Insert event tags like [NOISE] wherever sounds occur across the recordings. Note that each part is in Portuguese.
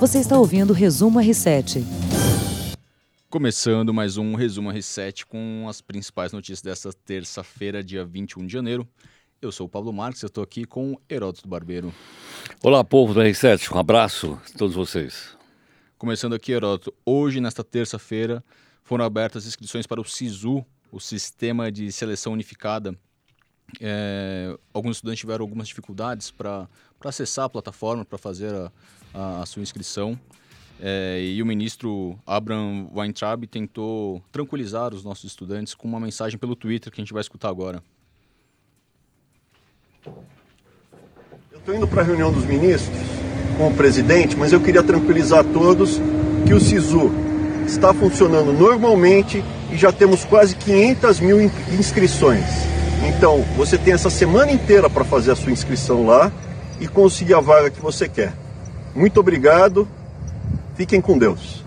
Você está ouvindo o Resumo R7. Começando mais um Resumo R7 com as principais notícias desta terça-feira, dia 21 de janeiro. Eu sou o Pablo Marques, eu estou aqui com Heródoto Barbeiro. Olá, povo do R7, um abraço a todos vocês. Começando aqui, Heródoto, hoje, nesta terça-feira, foram abertas inscrições para o SISU, o Sistema de Seleção Unificada. É, alguns estudantes tiveram algumas dificuldades para acessar a plataforma, para fazer a, a, a, sua inscrição. É, e o ministro Abraham Weintraub tentou tranquilizar os nossos estudantes com uma mensagem pelo Twitter que a gente vai escutar agora. Eu estou indo para a reunião dos ministros com o presidente, mas eu queria tranquilizar todos que o SISU está funcionando normalmente e já temos quase 500 mil inscrições. Então, você tem essa semana inteira para fazer a sua inscrição lá e conseguir a vaga que você quer. Muito obrigado, fiquem com Deus.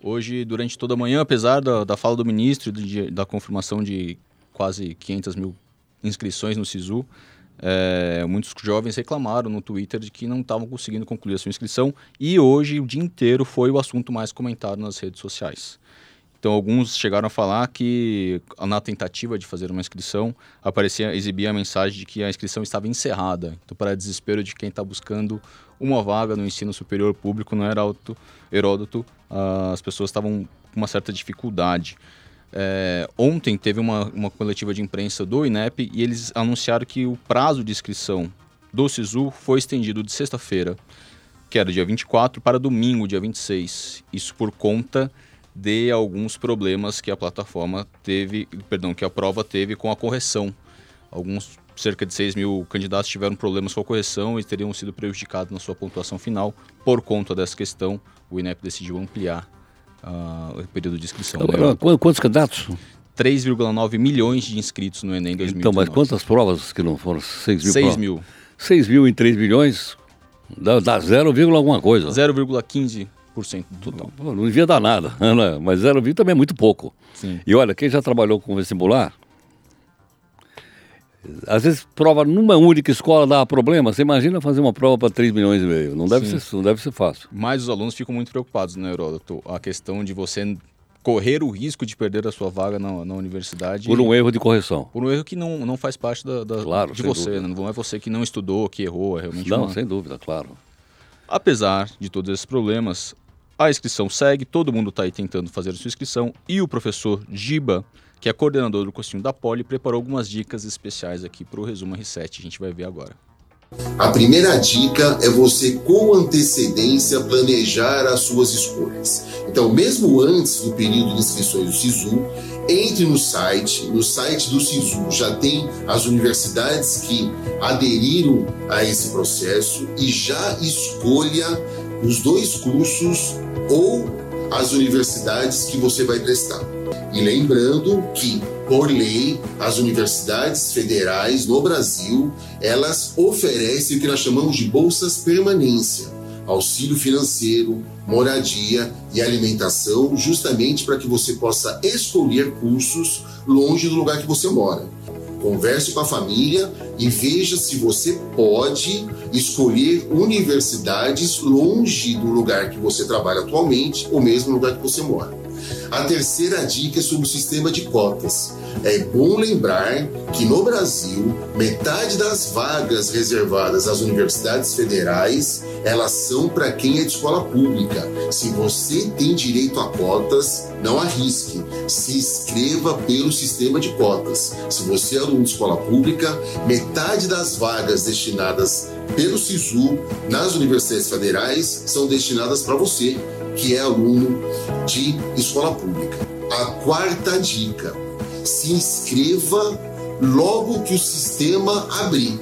Hoje, durante toda a manhã, apesar da, da fala do ministro e da confirmação de quase 500 mil inscrições no SISU, é, muitos jovens reclamaram no Twitter de que não estavam conseguindo concluir a sua inscrição e hoje o dia inteiro foi o assunto mais comentado nas redes sociais. Então alguns chegaram a falar que na tentativa de fazer uma inscrição aparecia exibia a mensagem de que a inscrição estava encerrada. Então para desespero de quem está buscando uma vaga no ensino superior público no Heródoto, Heródoto as pessoas estavam com uma certa dificuldade. É, ontem teve uma, uma coletiva de imprensa do INEP e eles anunciaram que o prazo de inscrição do SISU foi estendido de sexta-feira, que era dia 24, para domingo, dia 26. Isso por conta de alguns problemas que a plataforma teve, perdão, que a prova teve com a correção. Alguns, cerca de 6 mil candidatos tiveram problemas com a correção e teriam sido prejudicados na sua pontuação final. Por conta dessa questão, o INEP decidiu ampliar uh, o período de inscrição. Agora, quantos candidatos? 3,9 milhões de inscritos no Enem 2019. Então, mas quantas provas que não foram? 6 mil 6 provas? mil. 6 mil em 3 milhões dá, dá 0, alguma coisa. 0,15% do total. Não devia dar nada, [LAUGHS] né? mas 0,20 também é muito pouco. Sim. E olha, quem já trabalhou com vestibular, às vezes prova numa única escola dá problema. Você imagina fazer uma prova para 3 milhões e meio. Não deve, ser, não deve ser fácil. Mas os alunos ficam muito preocupados, né, Heródoto? A questão de você correr o risco de perder a sua vaga na, na universidade. Por um erro de correção. Por um erro que não, não faz parte da, da claro, de você. Né? Não é você que não estudou, que errou. É realmente não, uma... sem dúvida, claro. Apesar de todos esses problemas, a inscrição segue, todo mundo está aí tentando fazer a sua inscrição e o professor Giba que é coordenador do cursinho da Poli, preparou algumas dicas especiais aqui para o Resumo R7. A gente vai ver agora. A primeira dica é você, com antecedência, planejar as suas escolhas. Então, mesmo antes do período de inscrições do SISU, entre no site. No site do SISU já tem as universidades que aderiram a esse processo e já escolha os dois cursos ou as universidades que você vai prestar. E lembrando que, por lei, as universidades federais no Brasil, elas oferecem o que nós chamamos de bolsas permanência, auxílio financeiro, moradia e alimentação, justamente para que você possa escolher cursos longe do lugar que você mora. Converse com a família e veja se você pode escolher universidades longe do lugar que você trabalha atualmente ou mesmo lugar que você mora. A terceira dica é sobre o sistema de cotas. É bom lembrar que no Brasil, metade das vagas reservadas às universidades federais, elas são para quem é de escola pública. Se você tem direito a cotas, não arrisque. Se inscreva pelo sistema de cotas. Se você é aluno de escola pública, metade das vagas destinadas pelo SISU nas universidades federais são destinadas para você que é aluno de escola pública. A quarta dica: se inscreva logo que o sistema abrir.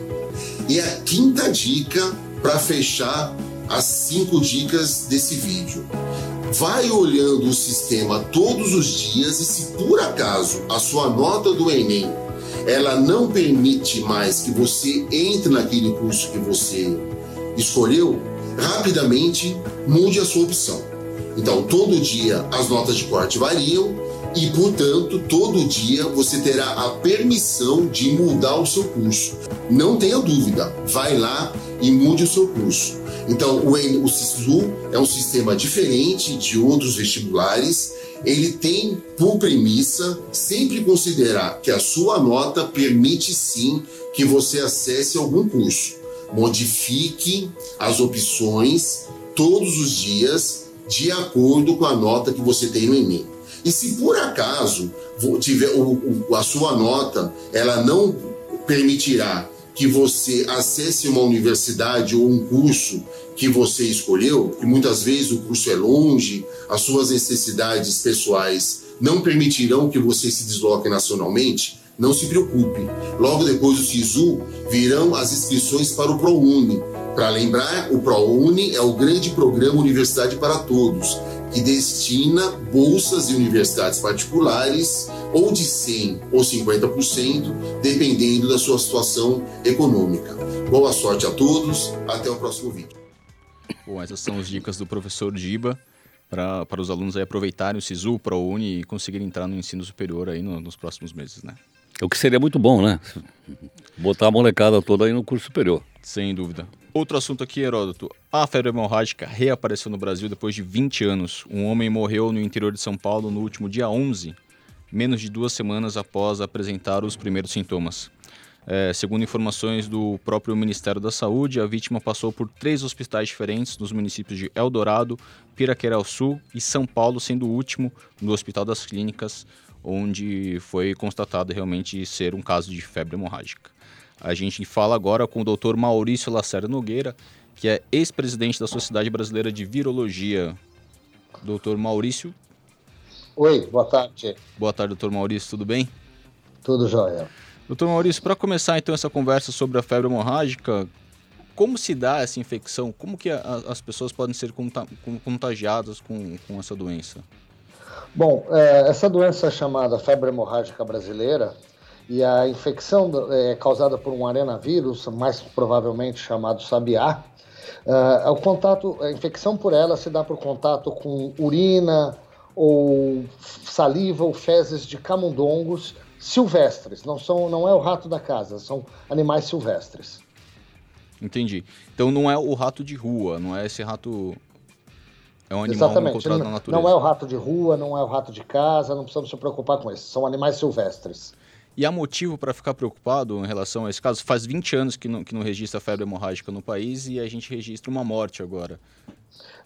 E a quinta dica para fechar as cinco dicas desse vídeo. Vai olhando o sistema todos os dias e se por acaso a sua nota do Enem ela não permite mais que você entre naquele curso que você escolheu, rapidamente mude a sua opção. Então, todo dia as notas de corte variam e, portanto, todo dia você terá a permissão de mudar o seu curso. Não tenha dúvida, vai lá e mude o seu curso. Então, o, o SISU é um sistema diferente de outros vestibulares. Ele tem por premissa sempre considerar que a sua nota permite sim que você acesse algum curso. Modifique as opções todos os dias de acordo com a nota que você tem no Enem. E se por acaso tiver o, o, a sua nota, ela não permitirá que você acesse uma universidade ou um curso que você escolheu, e muitas vezes o curso é longe, as suas necessidades pessoais não permitirão que você se desloque nacionalmente, não se preocupe. Logo depois do SISU virão as inscrições para o ProUni. Para lembrar, o ProUni é o grande programa Universidade para Todos, que destina bolsas de universidades particulares ou de 100 ou 50%, dependendo da sua situação econômica. Boa sorte a todos, até o próximo vídeo. Bom, essas são as dicas do professor Diba para, para os alunos aí aproveitarem o SISU, o ProUni e conseguirem entrar no ensino superior aí no, nos próximos meses, né? O que seria muito bom, né? Botar a molecada toda aí no curso superior. Sem dúvida. Outro assunto aqui, Heródoto. A febre hemorrágica reapareceu no Brasil depois de 20 anos. Um homem morreu no interior de São Paulo no último dia 11, menos de duas semanas após apresentar os primeiros sintomas. É, segundo informações do próprio Ministério da Saúde, a vítima passou por três hospitais diferentes nos municípios de Eldorado, Piraquerau Sul e São Paulo, sendo o último no Hospital das Clínicas, onde foi constatado realmente ser um caso de febre hemorrágica. A gente fala agora com o Dr. Maurício Lacerda Nogueira, que é ex-presidente da Sociedade Brasileira de Virologia. Doutor Maurício. Oi, boa tarde. Boa tarde, doutor Maurício, tudo bem? Tudo jóia. Doutor Maurício, para começar então essa conversa sobre a febre hemorrágica, como se dá essa infecção? Como que a, as pessoas podem ser contagiadas com, com essa doença? Bom, é, essa doença chamada febre hemorrágica brasileira e a infecção é causada por um arenavírus, mais provavelmente chamado sabiá. Uh, o contato, a infecção por ela se dá por contato com urina ou saliva ou fezes de camundongos silvestres. Não são, não é o rato da casa, são animais silvestres. Entendi. Então não é o rato de rua, não é esse rato é um animal Exatamente. encontrado na natureza. Não é o rato de rua, não é o rato de casa, não precisamos se preocupar com isso. São animais silvestres. E há motivo para ficar preocupado em relação a esse caso? Faz 20 anos que não, que não registra febre hemorrágica no país e a gente registra uma morte agora.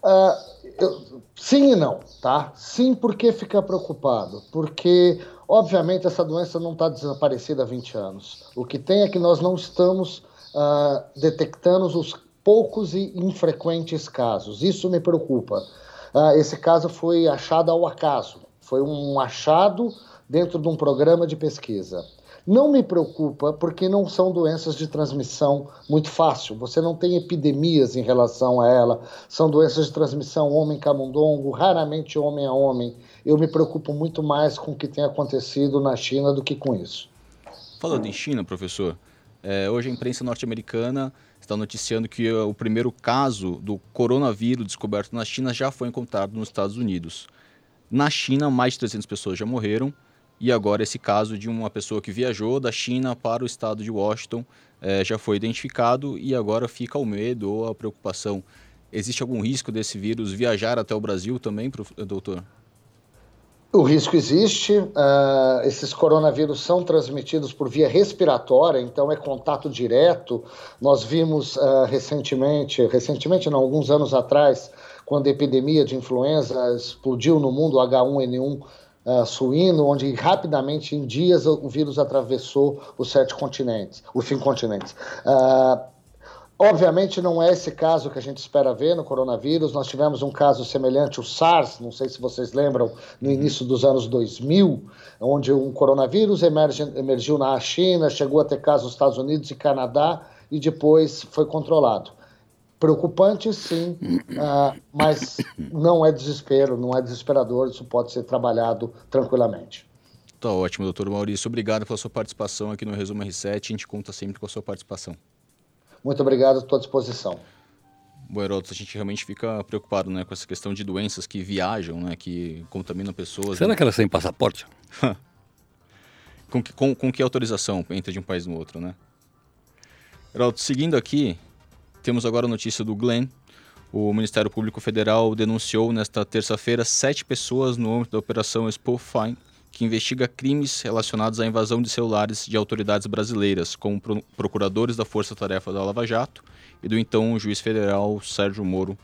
Uh, eu, sim e não, tá? Sim, por que ficar preocupado? Porque, obviamente, essa doença não está desaparecida há 20 anos. O que tem é que nós não estamos uh, detectando os poucos e infrequentes casos. Isso me preocupa. Uh, esse caso foi achado ao acaso, foi um achado dentro de um programa de pesquisa. Não me preocupa porque não são doenças de transmissão muito fácil. Você não tem epidemias em relação a ela. São doenças de transmissão homem-camundongo, raramente homem a homem. Eu me preocupo muito mais com o que tem acontecido na China do que com isso. Falando em China, professor, é, hoje a imprensa norte-americana está noticiando que o primeiro caso do coronavírus descoberto na China já foi encontrado nos Estados Unidos. Na China, mais de 300 pessoas já morreram e agora esse caso de uma pessoa que viajou da China para o estado de Washington é, já foi identificado e agora fica o medo ou a preocupação. Existe algum risco desse vírus viajar até o Brasil também, doutor? O risco existe. Uh, esses coronavírus são transmitidos por via respiratória, então é contato direto. Nós vimos uh, recentemente, recentemente não, alguns anos atrás, quando a epidemia de influenza explodiu no mundo, H1N1 uh, suíno, onde rapidamente, em dias, o vírus atravessou os sete continentes, os cinco continentes. Uh, Obviamente não é esse caso que a gente espera ver no coronavírus. Nós tivemos um caso semelhante, o SARS, não sei se vocês lembram, no início dos anos 2000, onde um coronavírus emerge, emergiu na China, chegou a ter casos nos Estados Unidos e Canadá e depois foi controlado. Preocupante, sim, uh, mas não é desespero, não é desesperador, isso pode ser trabalhado tranquilamente. Tá ótimo, doutor Maurício. Obrigado pela sua participação aqui no Resumo R7. A gente conta sempre com a sua participação. Muito obrigado, estou à disposição. Bom, Heródoto, a gente realmente fica preocupado né, com essa questão de doenças que viajam, né, que contaminam pessoas. Será né? que elas têm passaporte? [LAUGHS] com, que, com, com que autorização entra de um país no outro, né? Heródoto, seguindo aqui, temos agora a notícia do Glenn. O Ministério Público Federal denunciou nesta terça-feira sete pessoas no âmbito da Operação Expo Fine, que investiga crimes relacionados à invasão de celulares de autoridades brasileiras, como pro procuradores da Força Tarefa da Lava Jato e do então juiz federal Sérgio Moro.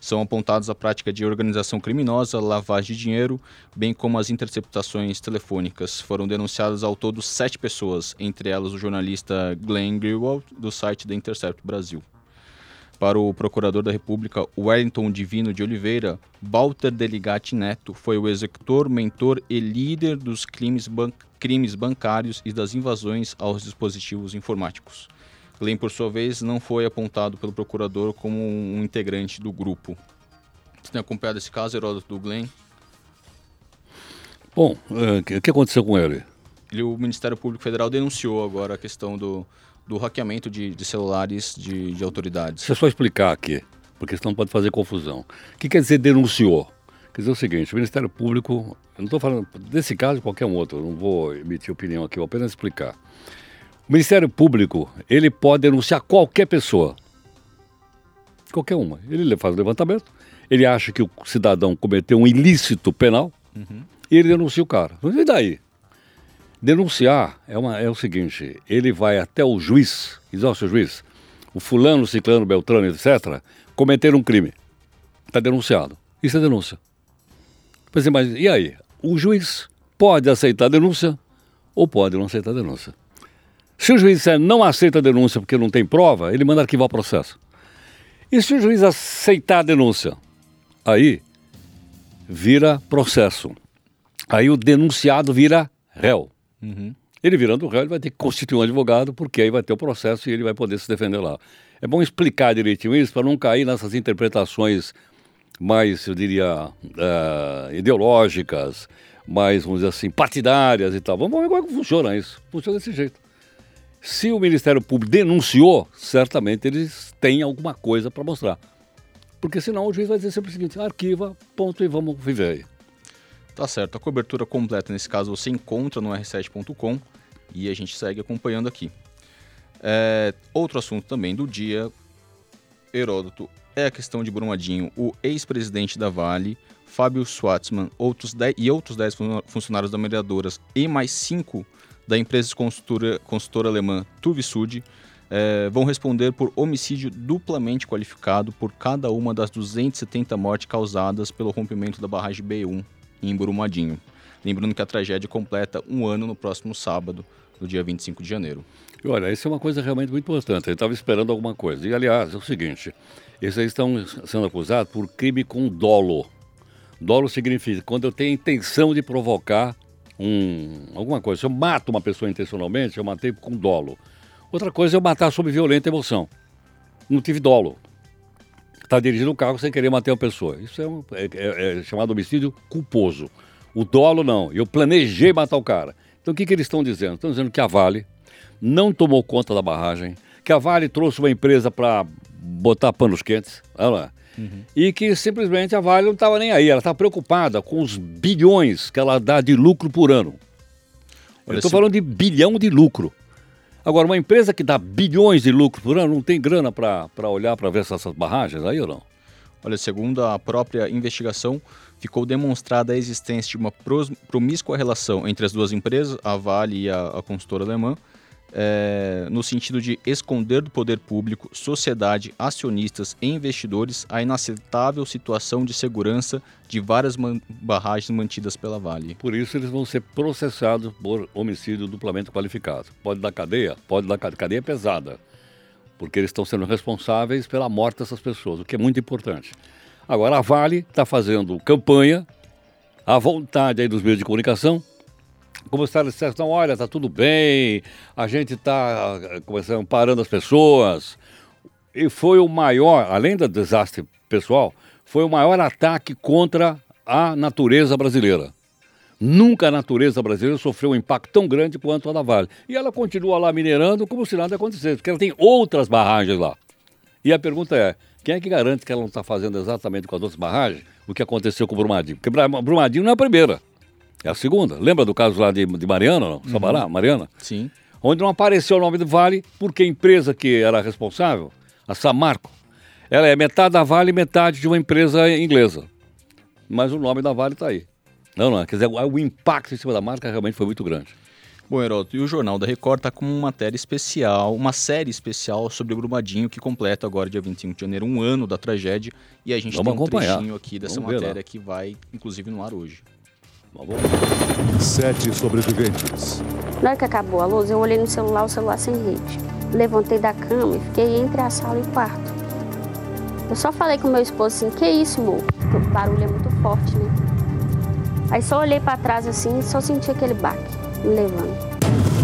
São apontados a prática de organização criminosa, lavagem de dinheiro, bem como as interceptações telefônicas. Foram denunciadas ao todo sete pessoas, entre elas o jornalista Glenn Greenwald, do site The Intercept Brasil. Para o procurador da República, Wellington Divino de Oliveira, Walter Deligatti Neto foi o executor, mentor e líder dos crimes, ban crimes bancários e das invasões aos dispositivos informáticos. Glenn, por sua vez, não foi apontado pelo procurador como um integrante do grupo. Você tem acompanhado esse caso, Heródoto, do Glenn? Bom, o uh, que aconteceu com ele? ele? O Ministério Público Federal denunciou agora a questão do, do hackeamento de, de celulares de, de autoridades. Deixa eu só explicar aqui, porque senão pode fazer confusão. O que quer dizer denunciou? Quer dizer o seguinte, o Ministério Público, eu não estou falando desse caso qualquer um outro, não vou emitir opinião aqui, vou apenas explicar. O Ministério Público, ele pode denunciar qualquer pessoa. Qualquer uma. Ele faz o levantamento, ele acha que o cidadão cometeu um ilícito penal uhum. e ele denuncia o cara. E daí? Denunciar é, uma, é o seguinte, ele vai até o juiz, diz, ó, seu juiz, o fulano, ciclano, beltrano, etc., cometeram um crime. Está denunciado. Isso é denúncia. Mas e aí? O juiz pode aceitar a denúncia ou pode não aceitar a denúncia. Se o juiz disser não aceita a denúncia porque não tem prova, ele manda arquivar o processo. E se o juiz aceitar a denúncia, aí vira processo. Aí o denunciado vira réu. Uhum. Ele virando réu, ele vai ter que constituir um advogado, porque aí vai ter o processo e ele vai poder se defender lá. É bom explicar direitinho isso para não cair nessas interpretações mais, eu diria, uh, ideológicas, mais, vamos dizer assim, partidárias e tal. Vamos ver como é que funciona isso. Funciona desse jeito. Se o Ministério Público denunciou, certamente eles têm alguma coisa para mostrar. Porque senão o juiz vai dizer sempre o seguinte: arquiva, ponto e vamos viver aí. Tá certo. A cobertura completa nesse caso você encontra no r7.com e a gente segue acompanhando aqui. É, outro assunto também do dia, Heródoto, é a questão de Brumadinho. O ex-presidente da Vale, Fábio Schwartzman outros e outros 10 funcionários da Mediadoras e mais cinco da empresa consultora, consultora alemã Tuvisud é, vão responder por homicídio duplamente qualificado por cada uma das 270 mortes causadas pelo rompimento da barragem B1 em Brumadinho. Lembrando que a tragédia completa um ano no próximo sábado, no dia 25 de janeiro. Olha, isso é uma coisa realmente muito importante. Ele estava esperando alguma coisa. E, aliás, é o seguinte: aí estão sendo acusados por crime com dolo. Dolo significa quando eu tenho intenção de provocar um, alguma coisa. Se eu mato uma pessoa intencionalmente, eu matei com dolo. Outra coisa é eu matar sob violenta emoção. Não tive dolo. Está dirigindo um carro sem querer matar uma pessoa. Isso é, um, é, é, é, chamado homicídio culposo. O dolo não. Eu planejei matar o cara. Então o que, que eles estão dizendo? Estão dizendo que a Vale não tomou conta da barragem, que a Vale trouxe uma empresa para botar panos quentes. Olha lá Uhum. E que simplesmente a Vale não estava nem aí, ela está preocupada com os bilhões que ela dá de lucro por ano. Eu estou se... falando de bilhão de lucro. Agora, uma empresa que dá bilhões de lucro por ano não tem grana para olhar para ver essas barragens aí ou não? Olha, segundo a própria investigação, ficou demonstrada a existência de uma promíscua relação entre as duas empresas, a Vale e a, a consultora alemã, é, no sentido de esconder do poder público, sociedade, acionistas e investidores a inaceitável situação de segurança de várias man barragens mantidas pela Vale. Por isso eles vão ser processados por homicídio duplamente qualificado. Pode dar cadeia? Pode dar cadeia pesada, porque eles estão sendo responsáveis pela morte dessas pessoas, o que é muito importante. Agora, a Vale está fazendo campanha à vontade aí dos meios de comunicação como se eles dissessem, olha, está tudo bem, a gente está começando parando as pessoas. E foi o maior, além do desastre pessoal, foi o maior ataque contra a natureza brasileira. Nunca a natureza brasileira sofreu um impacto tão grande quanto a da Vale. E ela continua lá minerando como se nada acontecesse, porque ela tem outras barragens lá. E a pergunta é, quem é que garante que ela não está fazendo exatamente com as outras barragens o que aconteceu com o Brumadinho? Porque Brumadinho não é a primeira. É a segunda. Lembra do caso lá de, de Mariana, não? Sabará, uhum. Mariana? Sim. Onde não apareceu o nome do Vale, porque a empresa que era responsável, a Samarco, Ela é metade da Vale e metade de uma empresa inglesa. Mas o nome da Vale está aí. Não, não, quer dizer, o impacto em cima da marca realmente foi muito grande. Bom, Heroto, e o Jornal da Record está com uma matéria especial, uma série especial sobre o Brumadinho, que completa agora, dia 21 de janeiro, um ano da tragédia. E a gente Vamos tem um acompanhar. trechinho aqui dessa Vamos matéria que vai, inclusive, no ar hoje. Sete sobreviventes. Na hora que acabou a luz, eu olhei no celular, o celular sem rede. Levantei da cama e fiquei entre a sala e o quarto. Eu só falei com meu esposo assim, que isso, amor? Porque o barulho é muito forte, né? Aí só olhei pra trás assim e só senti aquele baque me levando.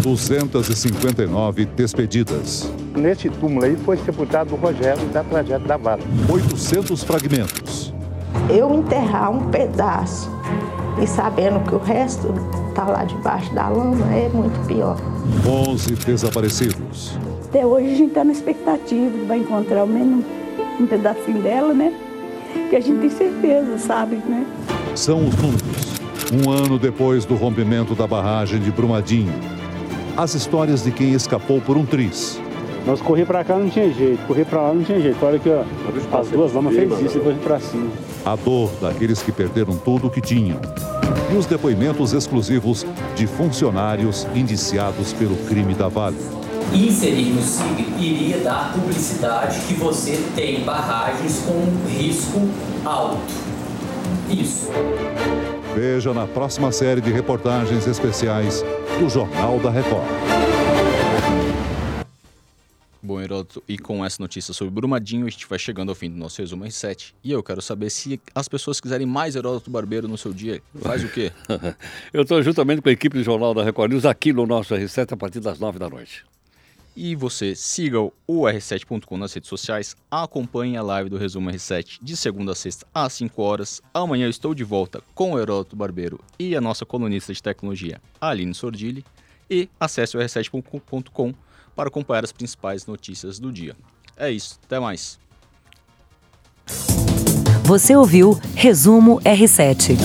259 despedidas. Nesse túmulo aí foi sepultado o Rogério da tragédia da Vale. 800 fragmentos. eu enterrar um pedaço e sabendo que o resto tá lá debaixo da lama é muito pior. 11 desaparecidos. Até hoje a gente está na expectativa de vai encontrar ao menos um pedacinho dela, né? Que a gente tem certeza, sabe, né? São os números. Um ano depois do rompimento da barragem de Brumadinho. As histórias de quem escapou por um triz. Nós correr pra cá não tinha jeito, correr pra lá não tinha jeito. Olha que ó, as duas lamas fez isso e correr pra cima. A dor daqueles que perderam tudo o que tinham. E os depoimentos exclusivos de funcionários indiciados pelo crime da Vale. Inserir no SIG iria dar publicidade que você tem barragens com risco alto. Isso. Veja na próxima série de reportagens especiais do Jornal da Record. Bom, Heródoto, e com essa notícia sobre Brumadinho, a gente vai chegando ao fim do nosso resumo R7. E eu quero saber se as pessoas quiserem mais Heródoto Barbeiro no seu dia, faz o quê? [LAUGHS] Eu estou juntamente com a equipe do Jornal da Record News aqui no nosso R7 a partir das 9 da noite. E você siga o r7.com nas redes sociais, acompanhe a live do Resumo R7 de segunda a sexta às 5 horas. Amanhã eu estou de volta com o Heródoto Barbeiro e a nossa colunista de tecnologia, Aline Sordilli. E acesse o r7.com para acompanhar as principais notícias do dia. É isso, até mais. Você ouviu Resumo R7.